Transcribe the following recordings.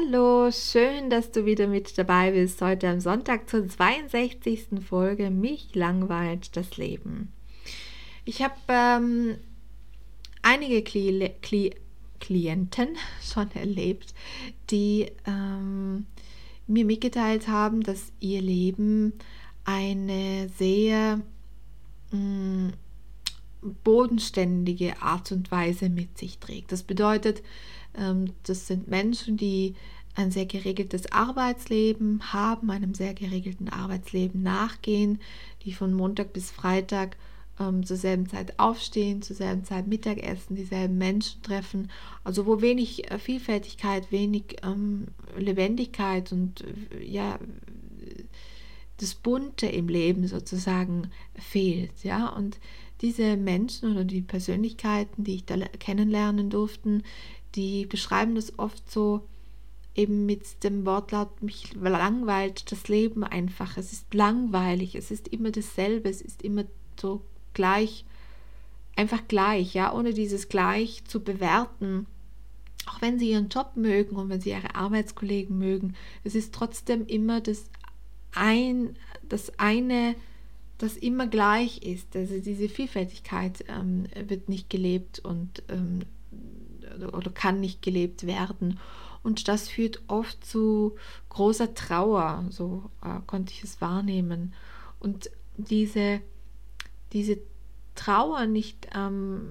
Hallo, schön, dass du wieder mit dabei bist. Heute am Sonntag zur 62. Folge Mich langweilt das Leben. Ich habe ähm, einige Kli Kli Klienten schon erlebt, die ähm, mir mitgeteilt haben, dass ihr Leben eine sehr mh, mm, bodenständige Art und Weise mit sich trägt. Das bedeutet, das sind Menschen, die ein sehr geregeltes Arbeitsleben haben, einem sehr geregelten Arbeitsleben nachgehen, die von Montag bis Freitag ähm, zur selben Zeit aufstehen, zur selben Zeit Mittagessen, dieselben Menschen treffen. Also wo wenig äh, Vielfältigkeit, wenig ähm, Lebendigkeit und äh, ja das Bunte im Leben sozusagen fehlt. Ja, und diese Menschen oder die Persönlichkeiten, die ich da kennenlernen durfte, die beschreiben das oft so eben mit dem Wortlaut, mich langweilt das Leben einfach. Es ist langweilig, es ist immer dasselbe, es ist immer so gleich, einfach gleich, ja, ohne dieses gleich zu bewerten. Auch wenn sie ihren Job mögen und wenn sie ihre Arbeitskollegen mögen, es ist trotzdem immer das ein, das eine, das immer gleich ist. Also diese Vielfältigkeit ähm, wird nicht gelebt und ähm, oder kann nicht gelebt werden. Und das führt oft zu großer Trauer, so äh, konnte ich es wahrnehmen. Und diese, diese Trauer nicht ähm,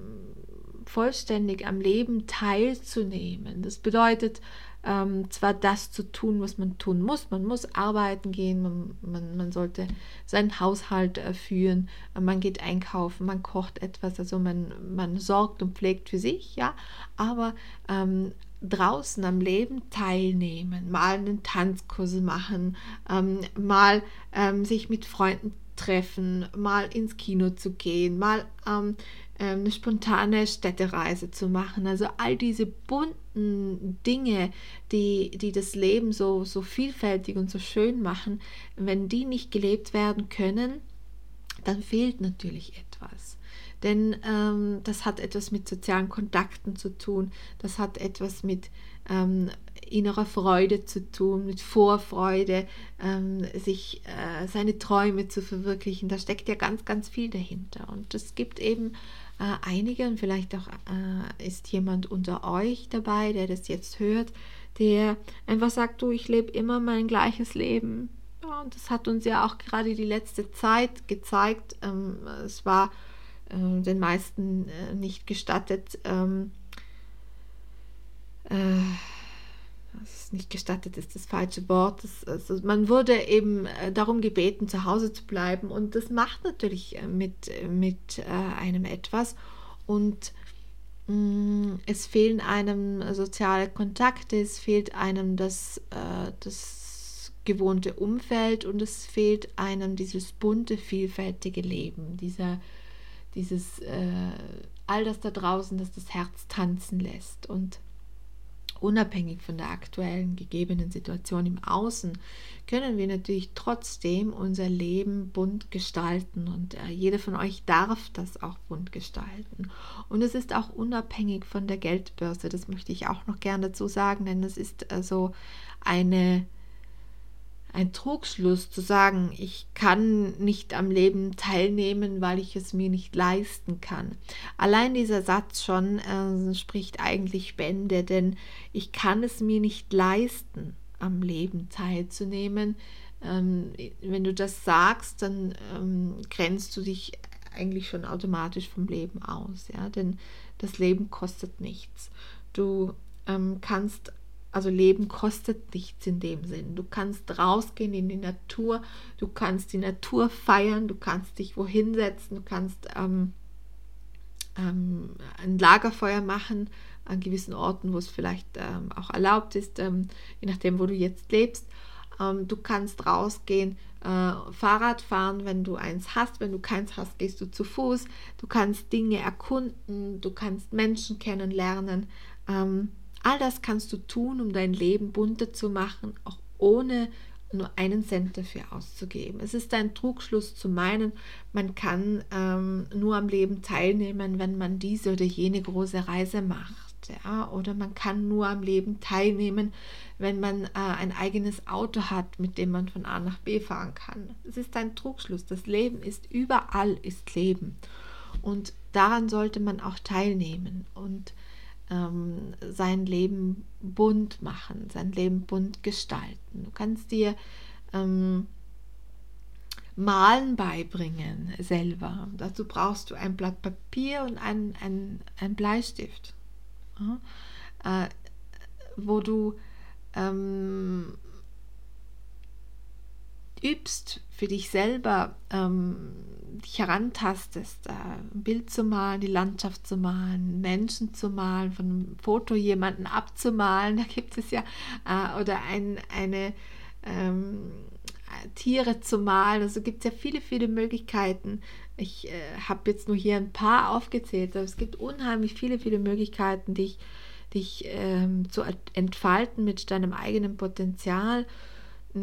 vollständig am Leben teilzunehmen, das bedeutet, ähm, zwar das zu tun, was man tun muss. Man muss arbeiten gehen, man, man, man sollte seinen Haushalt äh, führen, man geht einkaufen, man kocht etwas, also man, man sorgt und pflegt für sich, ja, aber ähm, draußen am Leben teilnehmen, mal einen Tanzkurs machen, ähm, mal ähm, sich mit Freunden treffen, mal ins Kino zu gehen, mal ähm, eine spontane Städtereise zu machen. Also all diese bunten Dinge, die, die das Leben so, so vielfältig und so schön machen, wenn die nicht gelebt werden können, dann fehlt natürlich etwas. Denn ähm, das hat etwas mit sozialen Kontakten zu tun, das hat etwas mit ähm, innerer Freude zu tun, mit Vorfreude, ähm, sich äh, seine Träume zu verwirklichen. Da steckt ja ganz, ganz viel dahinter. Und es gibt eben äh, einige und vielleicht auch äh, ist jemand unter euch dabei, der das jetzt hört, der einfach sagt, du, ich lebe immer mein gleiches Leben. Ja, und das hat uns ja auch gerade die letzte Zeit gezeigt. Ähm, es war äh, den meisten äh, nicht gestattet, ähm, äh, ist nicht gestattet ist das falsche Wort. Das, also man wurde eben äh, darum gebeten, zu Hause zu bleiben. Und das macht natürlich äh, mit, mit äh, einem etwas. Und mm, es fehlen einem soziale Kontakte, es fehlt einem das, das gewohnte Umfeld und es fehlt einem dieses bunte, vielfältige Leben, dieser, dieses all das da draußen, das das Herz tanzen lässt. Und unabhängig von der aktuellen gegebenen Situation im Außen, können wir natürlich trotzdem unser Leben bunt gestalten und äh, jeder von euch darf das auch bunt gestalten. Und es ist auch unabhängig von der Geldbörse, das möchte ich auch noch gerne dazu sagen, denn es ist also eine ein Trugschluss zu sagen, ich kann nicht am Leben teilnehmen, weil ich es mir nicht leisten kann. Allein dieser Satz schon äh, spricht eigentlich Bände, denn ich kann es mir nicht leisten, am Leben teilzunehmen. Ähm, wenn du das sagst, dann ähm, grenzt du dich eigentlich schon automatisch vom Leben aus, ja, denn das Leben kostet nichts. Du ähm, kannst also Leben kostet nichts in dem Sinn. Du kannst rausgehen in die Natur, du kannst die Natur feiern, du kannst dich wohin setzen, du kannst ähm, ähm, ein Lagerfeuer machen an gewissen Orten, wo es vielleicht ähm, auch erlaubt ist, ähm, je nachdem, wo du jetzt lebst. Ähm, du kannst rausgehen, äh, Fahrrad fahren, wenn du eins hast. Wenn du keins hast, gehst du zu Fuß. Du kannst Dinge erkunden, du kannst Menschen kennenlernen. Ähm, All das kannst du tun, um dein Leben bunter zu machen, auch ohne nur einen Cent dafür auszugeben. Es ist ein Trugschluss zu meinen, man kann ähm, nur am Leben teilnehmen, wenn man diese oder jene große Reise macht. Ja? Oder man kann nur am Leben teilnehmen, wenn man äh, ein eigenes Auto hat, mit dem man von A nach B fahren kann. Es ist ein Trugschluss. Das Leben ist überall ist Leben. Und daran sollte man auch teilnehmen. Und ähm, sein Leben bunt machen, sein Leben bunt gestalten. Du kannst dir ähm, Malen beibringen selber. Dazu brauchst du ein Blatt Papier und ein, ein, ein Bleistift, ja? äh, wo du ähm, übst für dich selber, ähm, dich herantastest, äh, ein Bild zu malen, die Landschaft zu malen, Menschen zu malen, von einem Foto jemanden abzumalen, da gibt es ja, äh, oder ein, eine ähm, Tiere zu malen, also gibt es ja viele, viele Möglichkeiten. Ich äh, habe jetzt nur hier ein paar aufgezählt, aber es gibt unheimlich viele, viele Möglichkeiten, dich, dich ähm, zu entfalten mit deinem eigenen Potenzial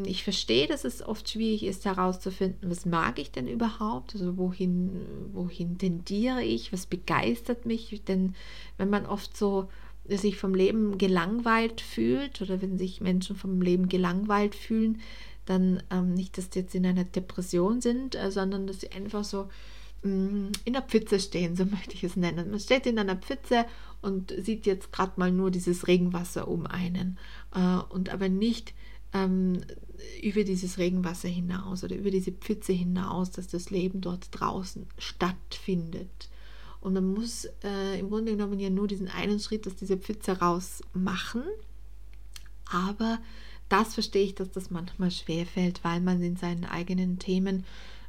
ich verstehe, dass es oft schwierig ist herauszufinden, was mag ich denn überhaupt, also wohin, wohin tendiere ich, was begeistert mich, denn wenn man oft so sich vom Leben gelangweilt fühlt oder wenn sich Menschen vom Leben gelangweilt fühlen, dann ähm, nicht, dass sie jetzt in einer Depression sind, äh, sondern dass sie einfach so mh, mm, in der Pfütze stehen, so möchte ich es nennen. Man steht in einer Pfütze und sieht jetzt gerade mal nur dieses Regenwasser um einen äh, und aber nicht ähm, über dieses Regenwasser hinaus oder über diese Pfütze hinaus, dass das Leben dort draußen stattfindet. Und man muss äh, im Grunde genommen ja nur diesen einen Schritt aus dieser Pfütze raus machen. Aber das verstehe ich, dass das manchmal schwerfällt, weil man in seinen eigenen Themen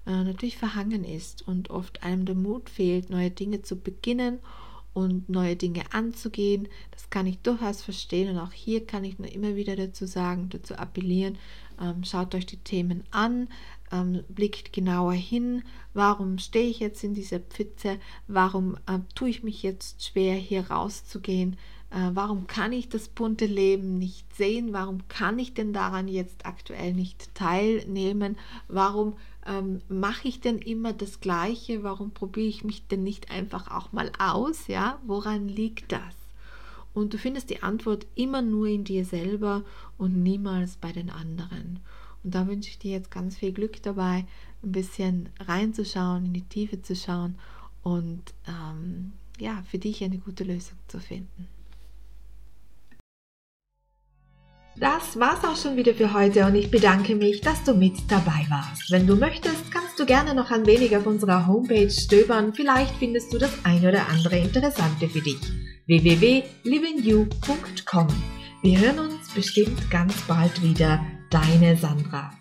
äh, natürlich verhangen ist und oft einem der Mut fehlt, neue Dinge zu beginnen und neue Dinge anzugehen. Das kann ich durchaus verstehen und auch hier kann ich nur immer wieder dazu sagen, dazu appellieren, schaut euch die Themen an, ähm, blickt genauer hin, warum stehe ich jetzt in dieser Pfütze, warum äh, tue ich mich jetzt schwer, hier rauszugehen, äh, warum kann ich das bunte Leben nicht sehen, warum kann ich denn daran jetzt aktuell nicht teilnehmen, warum ähm, mache ich denn immer das Gleiche? Warum probiere ich mich denn nicht einfach auch mal aus? Ja, woran liegt das? Und du findest die Antwort immer nur in dir selber und niemals bei den anderen. Und da wünsche ich dir jetzt ganz viel Glück dabei, ein bisschen reinzuschauen, in die Tiefe zu schauen und ähm, ja, für dich eine gute Lösung zu finden. Das war's auch schon wieder für heute und ich bedanke mich, dass du mit dabei warst. Wenn du möchtest, kannst du gerne noch ein wenig auf unserer Homepage stöbern. Vielleicht findest du das ein oder andere Interessante für dich. www.livingyou.com Wir hören uns bestimmt ganz bald wieder. Deine Sandra.